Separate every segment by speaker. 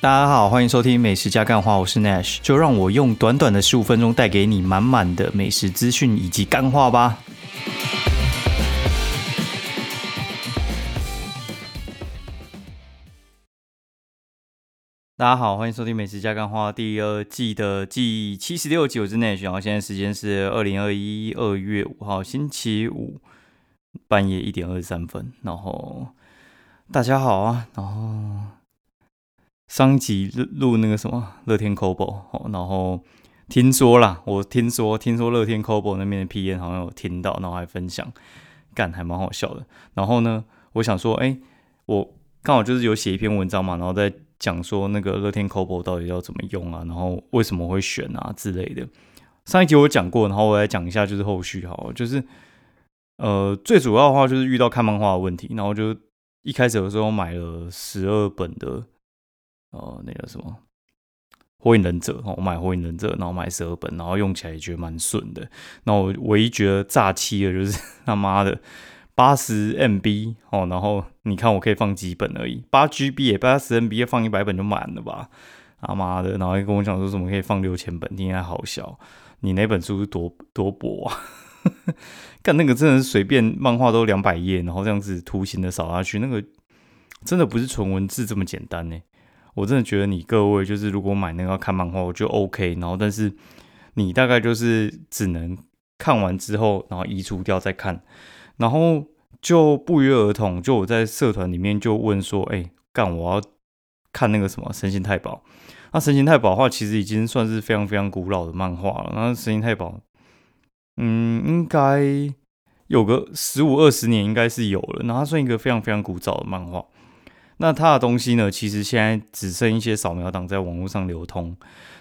Speaker 1: 大家好，欢迎收听美食加干话，我是 Nash，就让我用短短的十五分钟带给你满满的美食资讯以及干话吧。大家好，欢迎收听美食加干话第二季的第七十六集，我是 Nash，然后现在时间是二零二一二月五号星期五半夜一点二十三分，然后大家好啊，然后。上一集录录那个什么乐天 Cobo，然后听说啦，我听说听说乐天 Cobo 那边的 P N 好像有听到，然后还分享，干还蛮好笑的。然后呢，我想说，哎，我刚好就是有写一篇文章嘛，然后在讲说那个乐天 Cobo 到底要怎么用啊，然后为什么会选啊之类的。上一集我讲过，然后我来讲一下就是后续哈，就是呃最主要的话就是遇到看漫画的问题，然后就一开始的时候买了十二本的。哦，那个什么火影忍者，我买火影忍者，然后买十二本，然后用起来也觉得蛮顺的。那我唯一觉得炸气的就是 他妈的八十 MB 哦，然后你看我可以放几本而已，八 GB 也八十 MB 放一百本就满了吧？他妈的，然后还跟我讲说什么可以放六千本，听起来好笑。你那本书是多多薄啊？干那个真的是随便漫画都两百页，然后这样子图形的扫下去，那个真的不是纯文字这么简单呢。我真的觉得你各位就是如果买那个看漫画，我觉得 OK。然后，但是你大概就是只能看完之后，然后移除掉再看。然后就不约而同，就我在社团里面就问说：“哎，干我要看那个什么《神行太保》。那《神行太保》的话，其实已经算是非常非常古老的漫画了。那《神行太保》，嗯，应该有个十五二十年应该是有了。然后它算一个非常非常古早的漫画。那它的东西呢？其实现在只剩一些扫描档在网络上流通。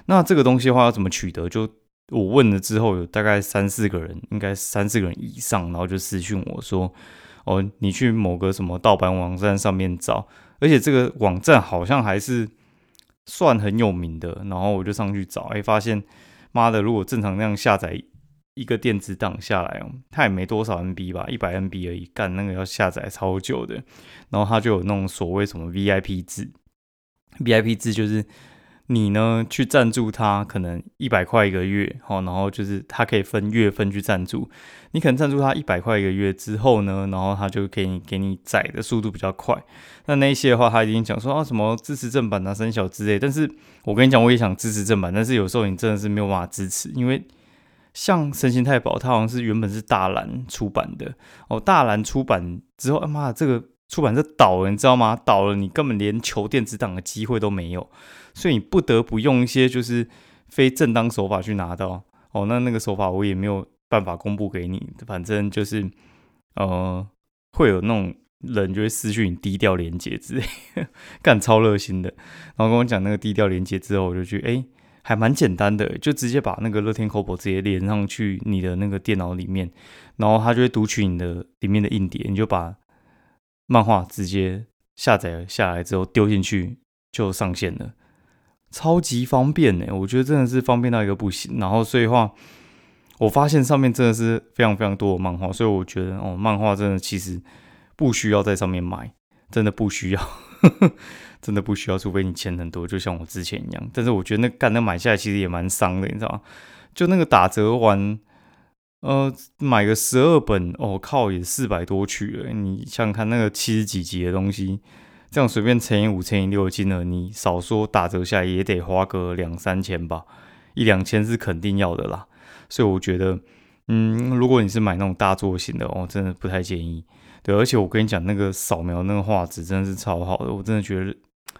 Speaker 1: 那这个东西的话要怎么取得？就我问了之后，有大概三四个人，应该三四个人以上，然后就私讯我说：“哦，你去某个什么盗版网站上面找，而且这个网站好像还是算很有名的。”然后我就上去找，哎，发现妈的，如果正常那样下载。一个电子档下来哦，它也没多少 MB 吧，一百 MB 而已。干那个要下载超久的，然后它就有那种所谓什么 VIP 制，VIP 制就是你呢去赞助它，可能一百块一个月，好，然后就是它可以分月份去赞助。你可能赞助它一百块一个月之后呢，然后它就给你给你载的速度比较快。那那些的话，他已经讲说啊什么支持正版啊、生小之类。但是我跟你讲，我也想支持正版，但是有时候你真的是没有办法支持，因为。像《神行太保》，它好像是原本是大蓝出版的哦。大蓝出版之后，他妈这个出版社倒了，你知道吗？倒了，你根本连求电子档的机会都没有，所以你不得不用一些就是非正当手法去拿到哦。那那个手法我也没有办法公布给你，反正就是呃，会有那种人就会私讯你低调连接之类，干超热心的，然后跟我讲那个低调连接之后，我就去哎。还蛮简单的，就直接把那个乐天 Kobo 直接连上去你的那个电脑里面，然后它就会读取你的里面的硬碟，你就把漫画直接下载下来之后丢进去就上线了，超级方便呢！我觉得真的是方便到一个不行。然后所以话，我发现上面真的是非常非常多的漫画，所以我觉得哦，漫画真的其实不需要在上面买，真的不需要。真的不需要，除非你钱很多，就像我之前一样。但是我觉得那干那买下来其实也蛮伤的，你知道吗？就那个打折完，呃，买个十二本，哦靠，也四百多去了。你想想看，那个七十几集的东西，这样随便乘以五、乘以六金额，你少说打折下来也得花个两三千吧，一两千是肯定要的啦。所以我觉得，嗯，如果你是买那种大作型的，哦，真的不太建议。对，而且我跟你讲，那个扫描那个画质真的是超好的，我真的觉得。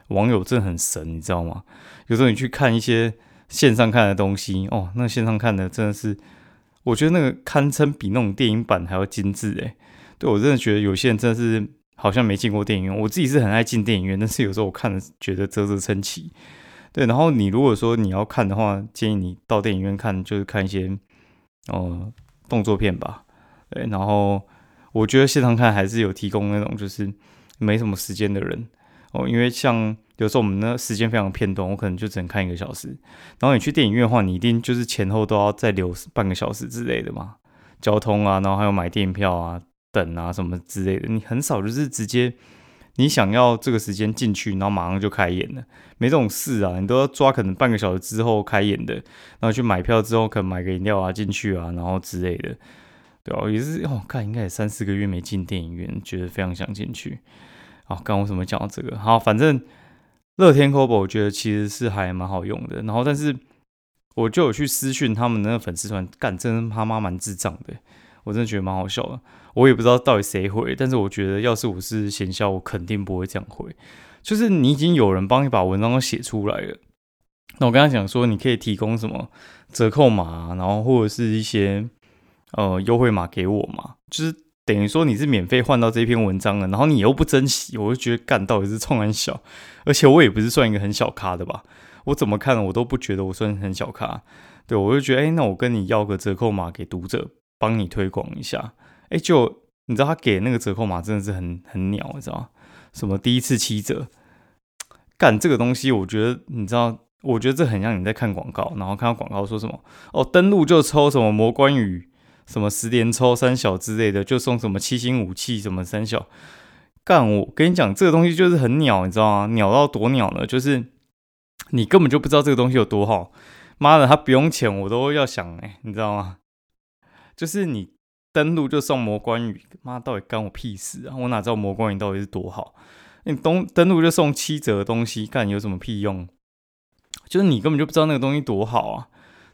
Speaker 1: 网友真的很神，你知道吗？有时候你去看一些线上看的东西，哦，那线上看的真的是，我觉得那个堪称比那种电影版还要精致诶。对我真的觉得有些人真的是好像没进过电影院，我自己是很爱进电影院，但是有时候我看了觉得啧啧称奇。对，然后你如果说你要看的话，建议你到电影院看，就是看一些哦动作片吧。对，然后我觉得线上看还是有提供那种就是没什么时间的人。哦，因为像有时候我们那时间非常片段，我可能就只能看一个小时。然后你去电影院的话，你一定就是前后都要再留半个小时之类的嘛，交通啊，然后还有买电影票啊、等啊什么之类的。你很少就是直接你想要这个时间进去，然后马上就开演了，没这种事啊！你都要抓可能半个小时之后开演的，然后去买票之后可能买个饮料啊进去啊，然后之类的，对哦，也是哦，看应该也三四个月没进电影院，觉得非常想进去。好，刚为什么讲到这个？好，反正乐天 c o b o 我觉得其实是还蛮好用的。然后，但是我就有去私讯他们那个粉丝团，干，真他妈蛮智障的，我真的觉得蛮好笑的。我也不知道到底谁回，但是我觉得要是我是贤校，我肯定不会这样回。就是你已经有人帮你把文章都写出来了，那我跟他讲说，你可以提供什么折扣码，然后或者是一些呃优惠码给我嘛，就是。等于说你是免费换到这篇文章了，然后你又不珍惜，我就觉得干到底是冲很小，而且我也不是算一个很小咖的吧？我怎么看我都不觉得我算很小咖，对我就觉得哎，那我跟你要个折扣码给读者，帮你推广一下，哎，就你知道他给那个折扣码真的是很很鸟，你知道吗？什么第一次七折，干这个东西，我觉得你知道，我觉得这很像你在看广告，然后看到广告说什么哦，登录就抽什么魔关羽。什么十连抽三小之类的，就送什么七星武器，什么三小。干我跟你讲，这个东西就是很鸟，你知道吗？鸟到多鸟呢？就是你根本就不知道这个东西有多好。妈的，他不用钱我都要想哎，你知道吗？就是你登录就送魔关羽，妈到底干我屁事啊？我哪知道魔关羽到底是多好？你登登录就送七折的东西，干有什么屁用？就是你根本就不知道那个东西多好啊！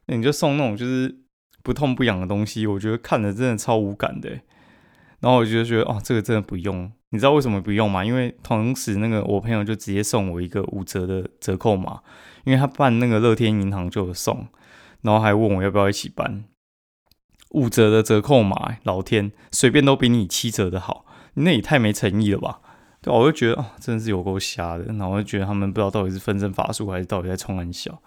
Speaker 1: 那你就送那种就是。不痛不痒的东西，我觉得看着真的超无感的。然后我就觉得，哦，这个真的不用。你知道为什么不用吗？因为同时那个我朋友就直接送我一个五折的折扣码，因为他办那个乐天银行就有送，然后还问我要不要一起办五折的折扣码。老天，随便都比你七折的好，那也太没诚意了吧？对，我就觉得，哦，真的是有够瞎的。然后我就觉得他们不知道到底是分身法术，还是到底在冲很小，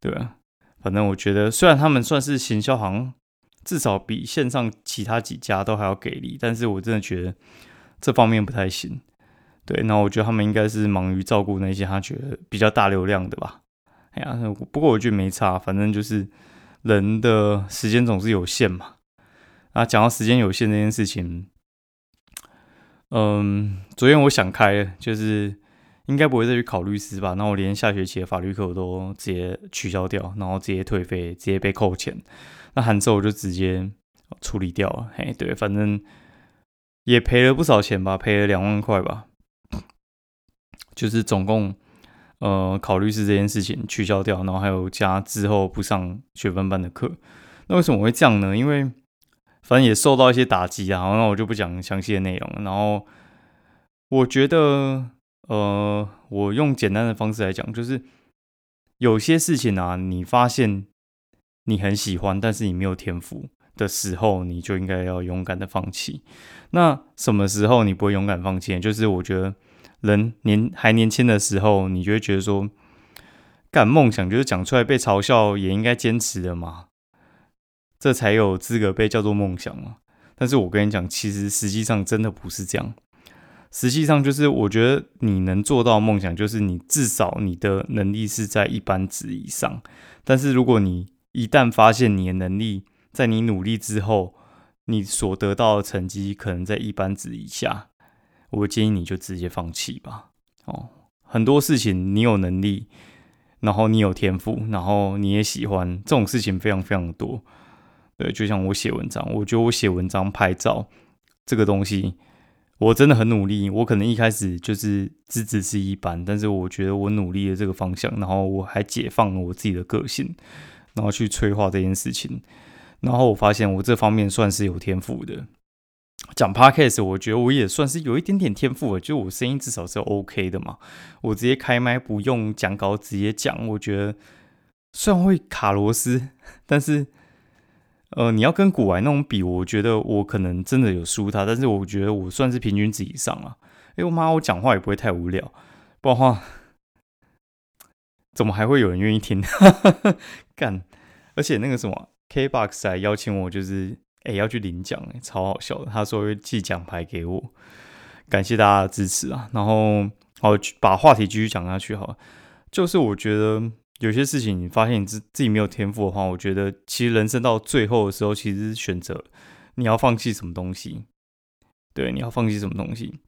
Speaker 1: 对吧？反正我觉得，虽然他们算是行销行，至少比线上其他几家都还要给力，但是我真的觉得这方面不太行。对，那我觉得他们应该是忙于照顾那些他觉得比较大流量的吧。哎呀，不过我觉得没差，反正就是人的时间总是有限嘛。啊，讲到时间有限这件事情，嗯，昨天我想开了，就是。应该不会再去考律师吧？那我连下学期的法律课我都直接取消掉，然后直接退费，直接被扣钱。那函授我就直接处理掉了。嘿，对，反正也赔了不少钱吧，赔了两万块吧。就是总共，呃，考律师这件事情取消掉，然后还有加之后不上学分班的课。那为什么会这样呢？因为反正也受到一些打击啊。那我就不讲详细的内容。然后我觉得。呃，我用简单的方式来讲，就是有些事情啊，你发现你很喜欢，但是你没有天赋的时候，你就应该要勇敢的放弃。那什么时候你不会勇敢放弃？就是我觉得人年还年轻的时候，你就会觉得说，干梦想就是讲出来被嘲笑也应该坚持的嘛，这才有资格被叫做梦想嘛。但是我跟你讲，其实实际上真的不是这样。实际上就是，我觉得你能做到梦想，就是你至少你的能力是在一般值以上。但是如果你一旦发现你的能力在你努力之后，你所得到的成绩可能在一般值以下，我建议你就直接放弃吧。哦，很多事情你有能力，然后你有天赋，然后你也喜欢这种事情非常非常多。对，就像我写文章，我觉得我写文章、拍照这个东西。我真的很努力，我可能一开始就是资质是一般，但是我觉得我努力的这个方向，然后我还解放了我自己的个性，然后去催化这件事情，然后我发现我这方面算是有天赋的。讲 podcast，我觉得我也算是有一点点天赋的，就我声音至少是 OK 的嘛。我直接开麦不用讲稿直接讲，我觉得虽然会卡螺丝，但是。呃，你要跟古玩那种比，我觉得我可能真的有输他，但是我觉得我算是平均值以上啊。哎，我妈，我讲话也不会太无聊，不然话怎么还会有人愿意听？干！而且那个什么 KBox 还邀请我，就是哎要去领奖，哎，超好笑的。他说会寄奖牌给我，感谢大家的支持啊。然后好把话题继续讲下去，好，就是我觉得。有些事情你发现你自自己没有天赋的话，我觉得其实人生到最后的时候，其实选择你要放弃什么东西。对，你要放弃什么东西？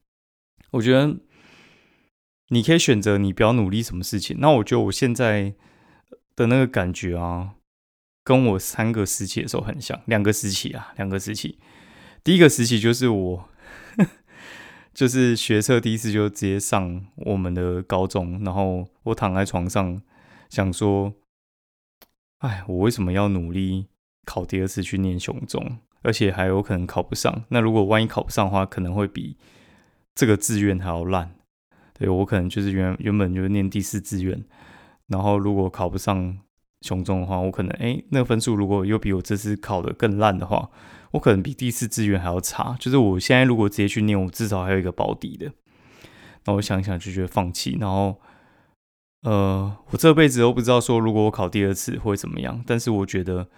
Speaker 1: 我觉得你可以选择你不要努力什么事情。那我觉得我现在的那个感觉啊，跟我三个时期的时候很像，两个时期啊，两个时期。第一个时期就是我，就是学车第一次就直接上我们的高中，然后我躺在床上想说，哎，我为什么要努力考第二次去念雄中，而且还有可能考不上？那如果万一考不上的话，可能会比。这个志愿还要烂，对我可能就是原原本就念第四志愿，然后如果考不上雄中的话，我可能哎那分数如果又比我这次考的更烂的话，我可能比第四志愿还要差。就是我现在如果直接去念，我至少还有一个保底的。那我想想就觉得放弃，然后呃，我这辈子都不知道说如果我考第二次会怎么样，但是我觉得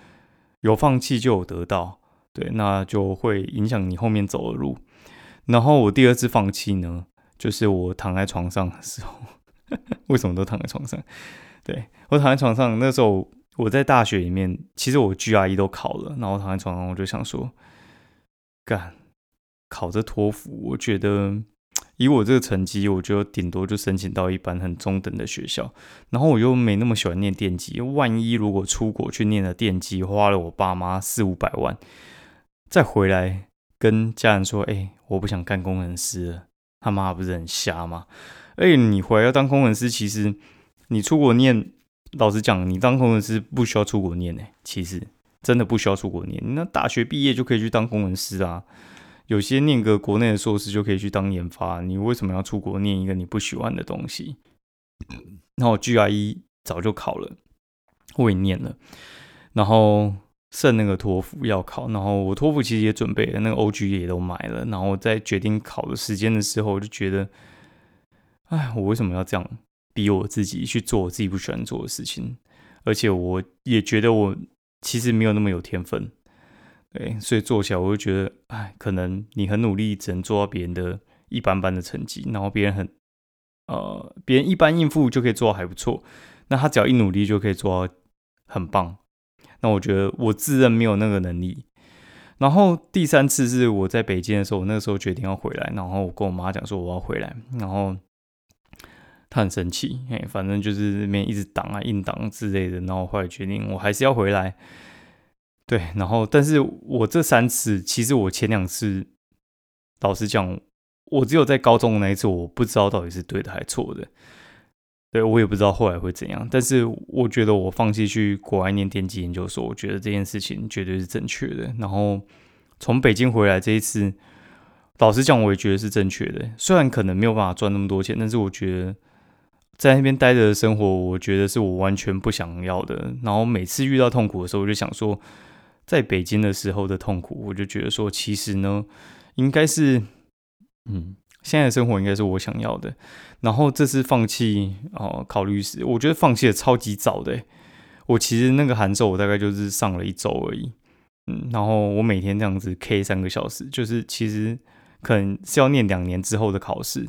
Speaker 1: 有放弃就有得到，对，那就会影响你后面走的路。然后我第二次放弃呢，就是我躺在床上的时候，为什么都躺在床上？对我躺在床上那时候，我在大学里面，其实我 GRE 都考了，然后躺在床上，我就想说，干考这托福，我觉得以我这个成绩，我觉得顶多就申请到一般很中等的学校，然后我又没那么喜欢念电机，万一如果出国去念了电机，花了我爸妈四五百万，再回来。跟家人说：“哎，我不想干工程师了。”他妈不是很瞎吗？哎，你回来要当工程师，其实你出国念，老实讲，你当工程师不需要出国念呢。其实真的不需要出国念，那大学毕业就可以去当工程师啊。有些念个国内的硕士就可以去当研发。你为什么要出国念一个你不喜欢的东西？那我 GRE 早就考了，我也念了，然后。剩那个托福要考，然后我托福其实也准备了，那个 O G 也都买了，然后在决定考的时间的时候，我就觉得，哎，我为什么要这样逼我自己去做我自己不喜欢做的事情？而且我也觉得我其实没有那么有天分，对，所以做起来我就觉得，哎，可能你很努力，只能做到别人的一般般的成绩，然后别人很，呃，别人一般应付就可以做到还不错，那他只要一努力就可以做到很棒。那我觉得我自认没有那个能力。然后第三次是我在北京的时候，我那个时候决定要回来，然后我跟我妈讲说我要回来，然后她很生气，哎，反正就是那边一直挡啊、硬挡之类的。然后后来决定我还是要回来。对，然后但是我这三次，其实我前两次，老实讲，我只有在高中那一次，我不知道到底是对的还是错的。对，我也不知道后来会怎样，但是我觉得我放弃去国外念电机研究所，我觉得这件事情绝对是正确的。然后从北京回来这一次，老实讲，我也觉得是正确的。虽然可能没有办法赚那么多钱，但是我觉得在那边待着的生活，我觉得是我完全不想要的。然后每次遇到痛苦的时候，我就想说，在北京的时候的痛苦，我就觉得说，其实呢，应该是，嗯。现在的生活应该是我想要的，然后这次放弃哦，考律师，我觉得放弃的超级早的。我其实那个函授我大概就是上了一周而已，嗯，然后我每天这样子 K 三个小时，就是其实可能是要念两年之后的考试。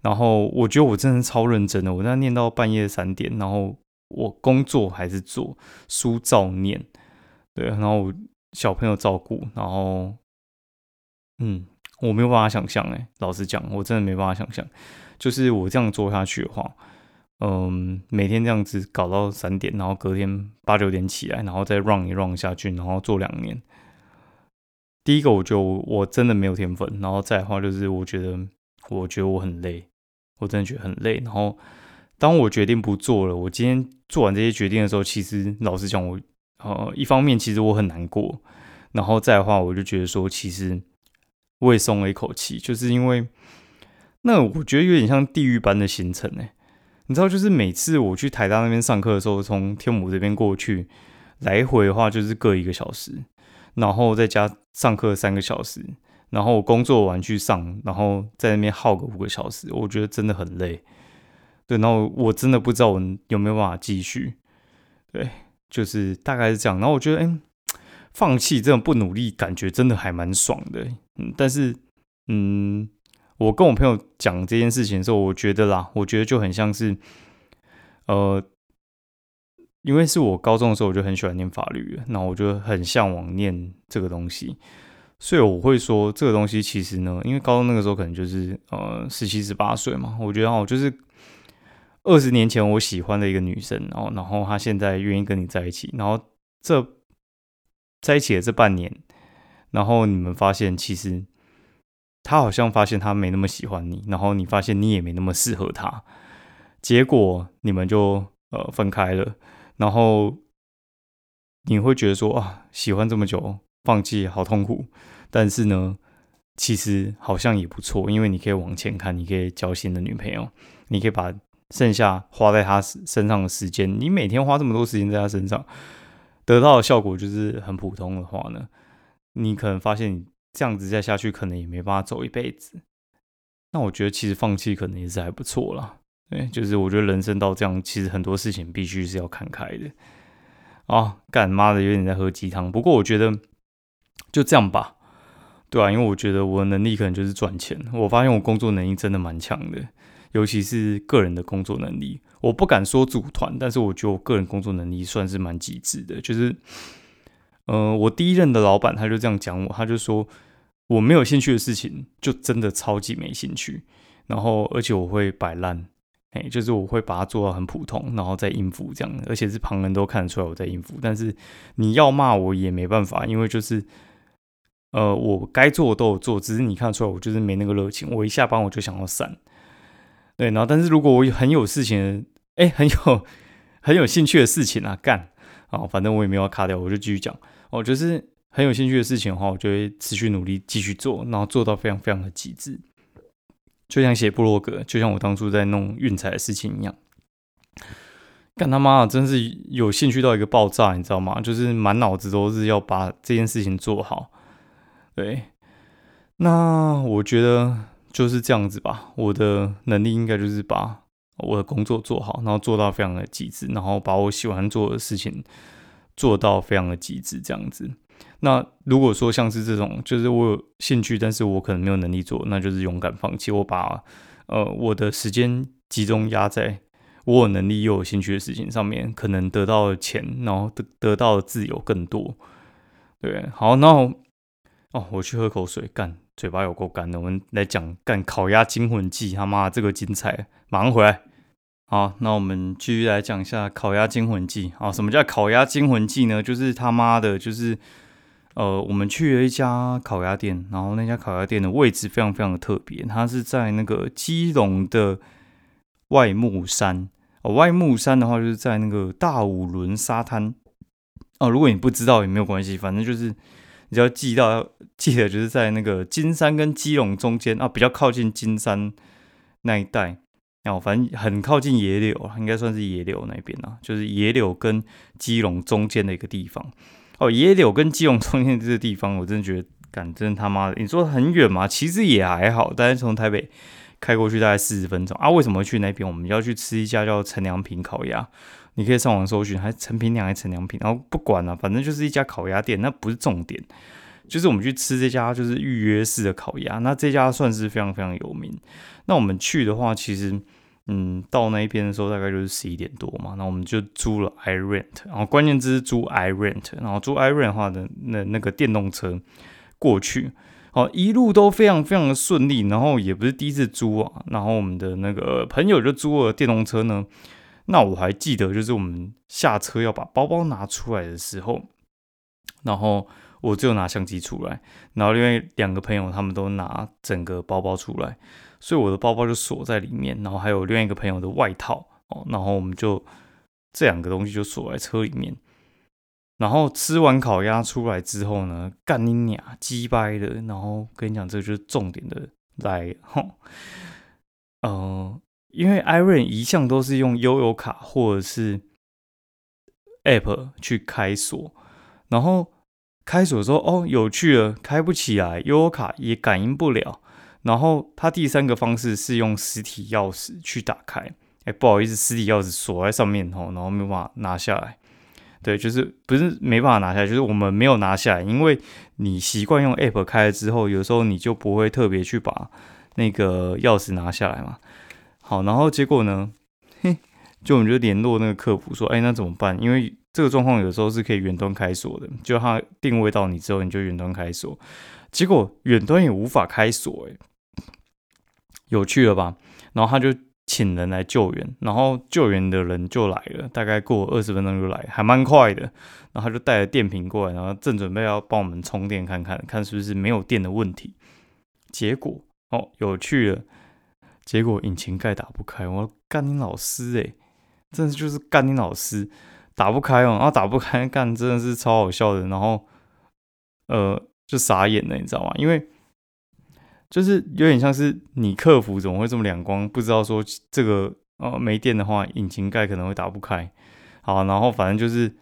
Speaker 1: 然后我觉得我真的超认真的，我在念到半夜三点，然后我工作还是做书照念，对，然后小朋友照顾，然后嗯。我没有办法想象，哎，老实讲，我真的没办法想象，就是我这样做下去的话，嗯，每天这样子搞到三点，然后隔天八九点起来，然后再 run 一 run 下去，然后做两年。第一个，我就我真的没有天分，然后再的话，就是我觉得，我觉得我很累，我真的觉得很累。然后，当我决定不做了，我今天做完这些决定的时候，其实老实讲，我呃，一方面其实我很难过，然后再的话，我就觉得说，其实。我也松了一口气，就是因为那我觉得有点像地狱般的行程哎，你知道，就是每次我去台大那边上课的时候，从天母这边过去来回的话，就是各一个小时，然后再加上课三个小时，然后工作完去上，然后在那边耗个五个小时，我觉得真的很累。对，然后我真的不知道我有没有办法继续。对，就是大概是这样。然后我觉得，哎。放弃这种不努力，感觉真的还蛮爽的。嗯，但是，嗯，我跟我朋友讲这件事情的时候，我觉得啦，我觉得就很像是，呃，因为是我高中的时候我就很喜欢念法律，然后我就很向往念这个东西，所以我会说这个东西其实呢，因为高中那个时候可能就是呃十七十八岁嘛，我觉得哦，就是二十年前我喜欢的一个女生，然后然后她现在愿意跟你在一起，然后这在一起的这半年，然后你们发现其实她好像发现她没那么喜欢你，然后你发现你也没那么适合她，结果你们就呃分开了，然后你会觉得说啊，喜欢这么久。放弃好痛苦，但是呢，其实好像也不错，因为你可以往前看，你可以交新的女朋友，你可以把剩下花在他身上的时间，你每天花这么多时间在他身上，得到的效果就是很普通的话呢，你可能发现你这样子再下去，可能也没办法走一辈子。那我觉得其实放弃可能也是还不错啦。对，就是我觉得人生到这样，其实很多事情必须是要看开的。啊，干妈的有点在喝鸡汤，不过我觉得。就这样吧，对啊，因为我觉得我的能力可能就是赚钱。我发现我工作能力真的蛮强的，尤其是个人的工作能力。我不敢说组团，但是我觉得我个人工作能力算是蛮极致的。就是，呃，我第一任的老板他就这样讲我，他就说我没有兴趣的事情就真的超级没兴趣。然后，而且我会摆烂，哎，就是我会把它做到很普通，然后再应付这样，而且是旁人都看得出来我在应付。但是你要骂我也没办法，因为就是。呃，我该做的都有做，只是你看出来我就是没那个热情。我一下班我就想要散，对，然后但是如果我有很有事情，哎，很有 很有兴趣的事情啊，干啊，反正我也没有卡掉，我就继续讲。哦，就是很有兴趣的事情的话，我就会持续努力继续做，然后做到非常非常的极致。就像写部落格，就像我当初在弄运彩的事情一样，干他妈的真是有兴趣到一个爆炸，你知道吗？就是满脑子都是要把这件事情做好。对，那我觉得就是这样子吧。我的能力应该就是把我的工作做好，然后做到非常的极致，然后把我喜欢做的事情做到非常的极致，这样子。那如果说像是这种，就是我有兴趣，但是我可能没有能力做，那就是勇敢放弃。我把呃我的时间集中压在我有能力又有兴趣的事情上面，可能得到的钱，然后得得到的自由更多。对，好，那。哦，我去喝口水，干，嘴巴有够干的。我们来讲干烤鸭惊魂记，他妈这个精彩，马上回来。好，那我们继续来讲一下烤鸭惊魂记。啊，什么叫烤鸭惊魂记呢？就是他妈的，就是呃，我们去了一家烤鸭店，然后那家烤鸭店的位置非常非常的特别，它是在那个基隆的外木山。哦，外木山的话就是在那个大五轮沙滩。哦，如果你不知道也没有关系，反正就是。你只要记到，记得就是在那个金山跟基隆中间啊，比较靠近金山那一带，然后反正很靠近野柳，应该算是野柳那边啊，就是野柳跟基隆中间的一个地方。哦，野柳跟基隆中间这个地方，我真的觉得，干真他妈的，你说很远吗？其实也还好，但是从台北开过去大概四十分钟啊。为什么去那边？我们要去吃一家叫陈良平烤鸭。你可以上网搜寻，还陈平良还是陈良品，然后不管了，反正就是一家烤鸭店，那不是重点，就是我们去吃这家就是预约式的烤鸭，那这家算是非常非常有名。那我们去的话，其实嗯，到那一边的时候大概就是十一点多嘛，那我们就租了 i rent，然后关键字是租 i rent，然后租 i rent 的话的那那个电动车过去，哦，一路都非常非常的顺利，然后也不是第一次租啊，然后我们的那个朋友就租了电动车呢。那我还记得，就是我们下车要把包包拿出来的时候，然后我只有拿相机出来，然后另外两个朋友他们都拿整个包包出来，所以我的包包就锁在里面，然后还有另外一个朋友的外套哦，然后我们就这两个东西就锁在车里面。然后吃完烤鸭出来之后呢，干你娘鸡掰的，然后跟你讲，这就是重点的来，吼，呃。因为 Iron 一向都是用悠游卡或者是 App 去开锁，然后开锁说哦有趣了，开不起来，悠游卡也感应不了。然后它第三个方式是用实体钥匙去打开，哎不好意思，实体钥匙锁在上面吼，然后没办法拿下来。对，就是不是没办法拿下来，就是我们没有拿下来，因为你习惯用 App 开了之后，有时候你就不会特别去把那个钥匙拿下来嘛。好，然后结果呢？嘿，就我们就联络那个客服说，哎，那怎么办？因为这个状况有时候是可以远端开锁的，就它定位到你之后，你就远端开锁。结果远端也无法开锁，诶，有趣了吧？然后他就请人来救援，然后救援的人就来了，大概过二十分钟就来，还蛮快的。然后他就带了电瓶过来，然后正准备要帮我们充电看看，看是不是没有电的问题。结果哦，有趣了，结果引擎盖打不开，我干你老师诶，真的就是干你老师，打不开哦，然后打不开，干真的是超好笑的，然后呃就傻眼了，你知道吗？因为就是有点像是你客服怎么会这么两光，不知道说这个呃没电的话，引擎盖可能会打不开。好，然后反正就是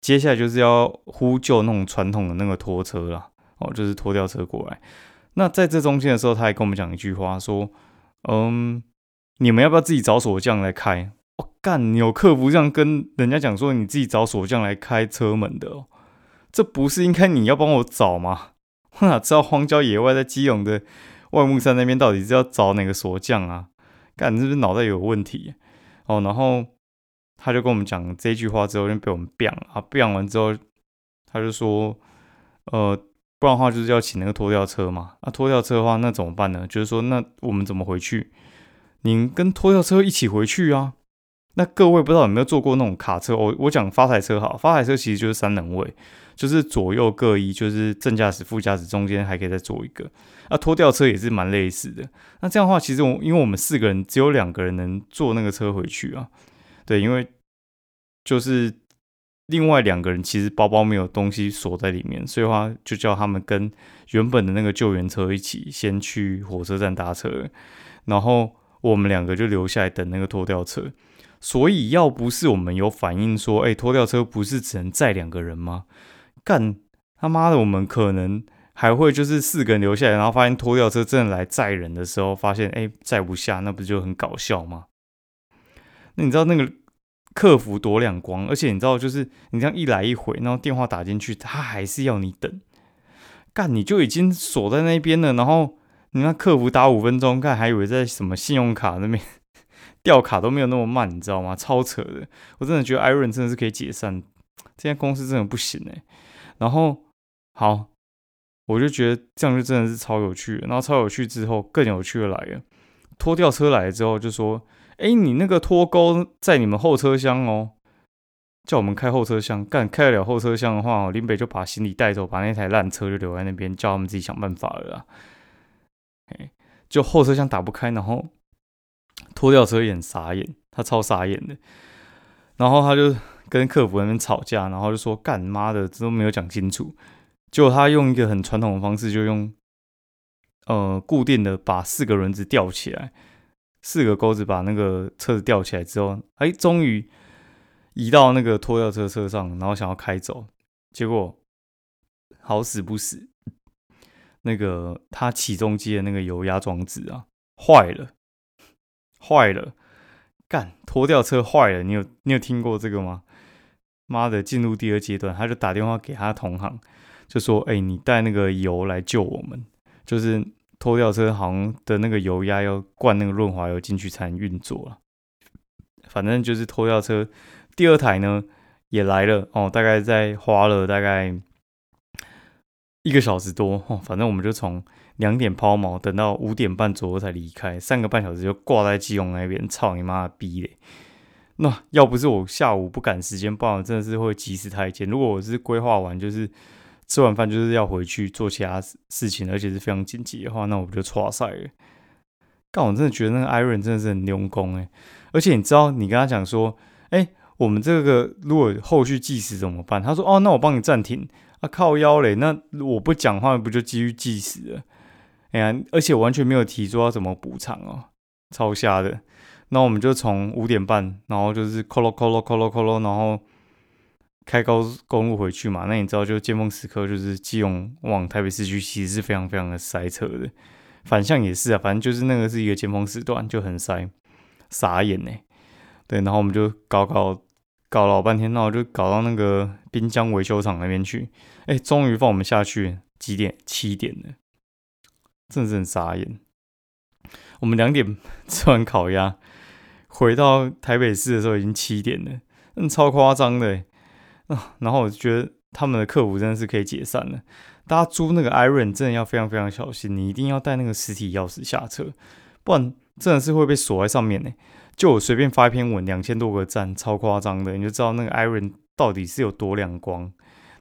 Speaker 1: 接下来就是要呼救那种传统的那个拖车啦，哦，就是拖吊车过来。那在这中间的时候，他还跟我们讲一句话，说：“嗯，你们要不要自己找锁匠来开？”我干，你有客服这样跟人家讲说，你自己找锁匠来开车门的，这不是应该你要帮我找吗？我哪知道荒郊野外在基隆的外木山那边到底是要找哪个锁匠啊？干，你是不是脑袋有问题？哦，然后他就跟我们讲这句话之后，就被我们变了啊，变完之后，他就说：“呃。”不然的话，就是要请那个拖吊车嘛。那拖吊车的话，那怎么办呢？就是说，那我们怎么回去？您跟拖吊车一起回去啊？那各位不知道有没有坐过那种卡车？我我讲发财车好，发财车其实就是三人位，就是左右各一，就是正驾驶、副驾驶中间还可以再坐一个。那拖吊车也是蛮类似的。那这样的话，其实我因为我们四个人，只有两个人能坐那个车回去啊。对，因为就是。另外两个人其实包包没有东西锁在里面，所以话就叫他们跟原本的那个救援车一起先去火车站搭车，然后我们两个就留下来等那个拖吊车。所以要不是我们有反应说，哎，拖吊车不是只能载两个人吗？干他妈的，我们可能还会就是四个人留下来，然后发现拖吊车真的来载人的时候，发现哎载不下，那不就很搞笑吗？那你知道那个？客服多两光，而且你知道，就是你这样一来一回，然后电话打进去，他还是要你等。干，你就已经锁在那边了，然后你看客服打五分钟，干还以为在什么信用卡那边 调卡都没有那么慢，你知道吗？超扯的，我真的觉得 Iron 真的是可以解散，这家公司真的不行哎。然后好，我就觉得这样就真的是超有趣。然后超有趣之后，更有趣的来了，拖吊车来了之后就说。哎，你那个脱钩在你们后车厢哦，叫我们开后车厢，干开得了后车厢的话，林北就把行李带走，把那台烂车就留在那边，叫他们自己想办法了。哎，就后车厢打不开，然后拖吊车也很傻眼，他超傻眼的，然后他就跟客服那边吵架，然后就说干妈的这都没有讲清楚，就他用一个很传统的方式，就用呃固定的把四个轮子吊起来。四个钩子把那个车子吊起来之后，哎，终于移到那个拖吊车车上，然后想要开走，结果好死不死，那个它起重机的那个油压装置啊坏了，坏了，干拖吊车坏了，你有你有听过这个吗？妈的，进入第二阶段，他就打电话给他同行，就说，哎，你带那个油来救我们，就是。拖吊车好像的那个油压要灌那个润滑油进去才能运作了，反正就是拖吊车第二台呢也来了哦，大概在花了大概一个小时多哦，反正我们就从两点抛锚等到五点半左右才离开，三个半小时就挂在基隆那边，操你妈的逼嘞！那要不是我下午不赶时间，不然真的是会急死太监。如果我是规划完就是。吃完饭就是要回去做其他事情，而且是非常紧急的话，那我就错赛了。但我真的觉得那个艾伦真的是很用功哎，而且你知道，你跟他讲说，哎，我们这个如果后续计时怎么办？他说，哦，那我帮你暂停。啊，靠腰嘞，那我不讲话不就继续计时了？哎呀，而且完全没有提说要怎么补偿哦，超瞎的。那我们就从五点半，然后就是扣咯扣咯扣咯扣咯，然后。开高公路回去嘛？那你知道，就尖峰时刻，就是基隆往台北市区，其实是非常非常的塞车的。反向也是啊，反正就是那个是一个尖峰时段，就很塞，傻眼呢。对，然后我们就搞搞搞老半天，然后就搞到那个滨江维修厂那边去。哎，终于放我们下去，几点？七点了，真的是很傻眼。我们两点吃完烤鸭，回到台北市的时候已经七点了。嗯，超夸张的啊！然后我就觉得他们的客服真的是可以解散了。大家租那个 Iron 真的要非常非常小心，你一定要带那个实体钥匙下车，不然真的是会被锁在上面呢。就我随便发一篇文，两千多个赞，超夸张的，你就知道那个 Iron 到底是有多亮光，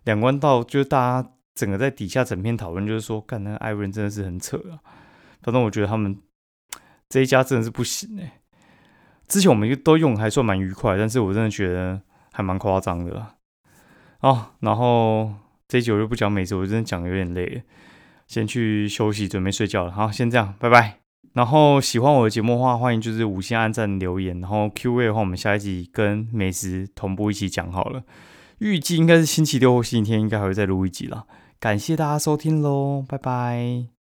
Speaker 1: 两光到就是大家整个在底下整篇讨论，就是说，干那个 Iron 真的是很扯啊。反正我觉得他们这一家真的是不行哎。之前我们都用还算蛮愉快，但是我真的觉得还蛮夸张的啦。哦，然后。这一集我就不讲美食，我真的讲的有点累，先去休息，准备睡觉了。好，先这样，拜拜。然后喜欢我的节目的话，欢迎就是五星按赞留言。然后 Q&A 的话，我们下一集跟美食同步一起讲好了。预计应该是星期六或星期天，应该还会再录一集了。感谢大家收听喽，拜拜。